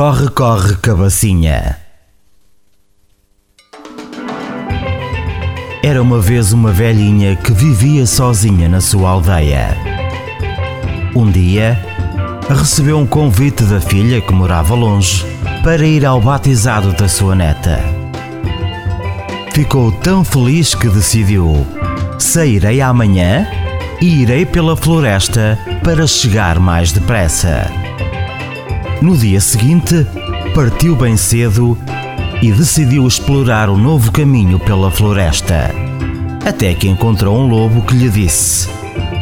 Corre, corre, cabacinha. Era uma vez uma velhinha que vivia sozinha na sua aldeia. Um dia, recebeu um convite da filha que morava longe para ir ao batizado da sua neta. Ficou tão feliz que decidiu: sairei amanhã e irei pela floresta para chegar mais depressa. No dia seguinte, partiu bem cedo e decidiu explorar o novo caminho pela floresta. Até que encontrou um lobo que lhe disse: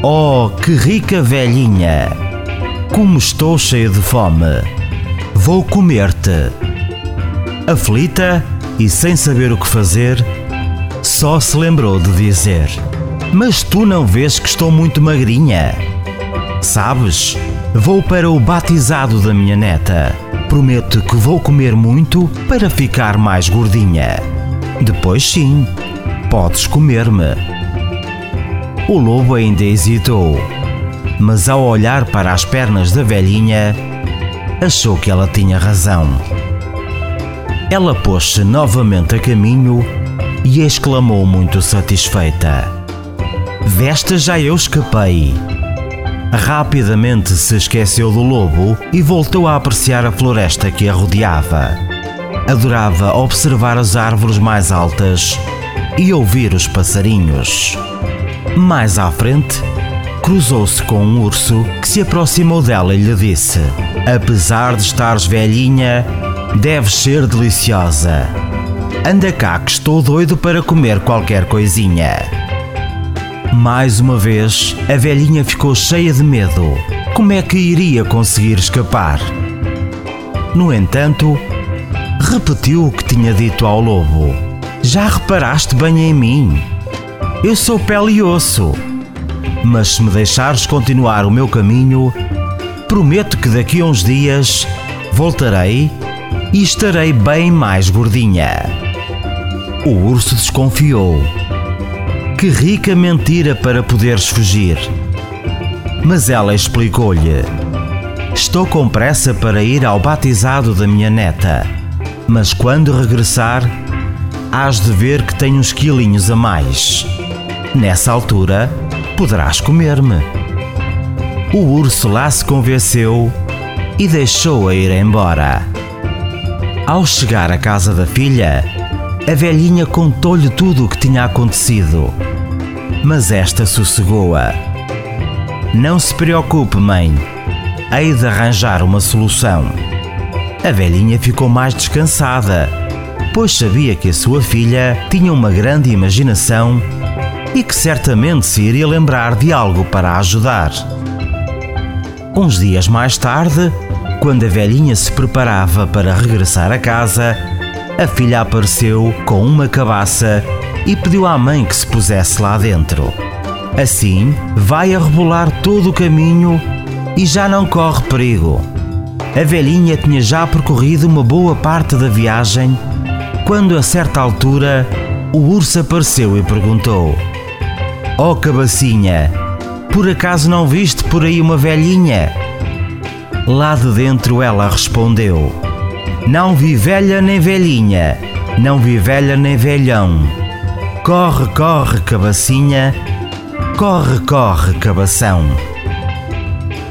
Oh, que rica velhinha! Como estou cheia de fome! Vou comer-te! Aflita e sem saber o que fazer, só se lembrou de dizer: Mas tu não vês que estou muito magrinha? Sabes? Vou para o batizado da minha neta. Prometo que vou comer muito para ficar mais gordinha. Depois, sim, podes comer-me. O lobo ainda hesitou, mas ao olhar para as pernas da velhinha, achou que ela tinha razão. Ela pôs-se novamente a caminho e exclamou muito satisfeita: Desta já eu escapei. Rapidamente se esqueceu do lobo e voltou a apreciar a floresta que a rodeava. Adorava observar as árvores mais altas e ouvir os passarinhos. Mais à frente, cruzou-se com um urso que se aproximou dela e lhe disse: Apesar de estares velhinha, deves ser deliciosa. Anda cá que estou doido para comer qualquer coisinha. Mais uma vez, a velhinha ficou cheia de medo. Como é que iria conseguir escapar? No entanto, repetiu o que tinha dito ao lobo: Já reparaste bem em mim? Eu sou pele e osso. Mas se me deixares continuar o meu caminho, prometo que daqui a uns dias voltarei e estarei bem mais gordinha. O urso desconfiou que rica mentira para poderes fugir. Mas ela explicou-lhe: Estou com pressa para ir ao batizado da minha neta, mas quando regressar, hás de ver que tenho uns quilinhos a mais. Nessa altura, poderás comer-me. O urso lá se convenceu e deixou-a ir embora. Ao chegar à casa da filha, a velhinha contou-lhe tudo o que tinha acontecido mas esta sossegou-a. Não se preocupe, mãe. Hei de arranjar uma solução. A velhinha ficou mais descansada, pois sabia que a sua filha tinha uma grande imaginação e que certamente se iria lembrar de algo para a ajudar. Uns dias mais tarde, quando a velhinha se preparava para regressar a casa, a filha apareceu com uma cabaça e pediu à mãe que se pusesse lá dentro. Assim, vai a rebolar todo o caminho e já não corre perigo. A velhinha tinha já percorrido uma boa parte da viagem quando, a certa altura, o urso apareceu e perguntou: Oh cabacinha, por acaso não viste por aí uma velhinha? Lá de dentro ela respondeu: Não vi velha nem velhinha, não vi velha nem velhão Corre, corre, cabacinha, corre, corre, cabação.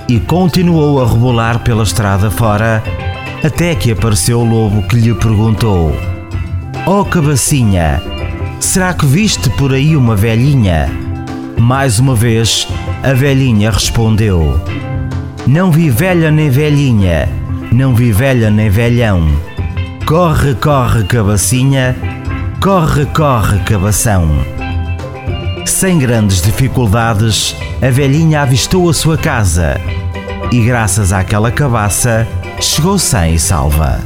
E continuou a rebolar pela estrada fora, até que apareceu o lobo que lhe perguntou: Oh, cabacinha, será que viste por aí uma velhinha? Mais uma vez, a velhinha respondeu: Não vi velha nem velhinha, não vi velha nem velhão. Corre, corre, cabacinha Corre, corre, cabação. Sem grandes dificuldades, a velhinha avistou a sua casa e, graças àquela cabaça, chegou sem e salva.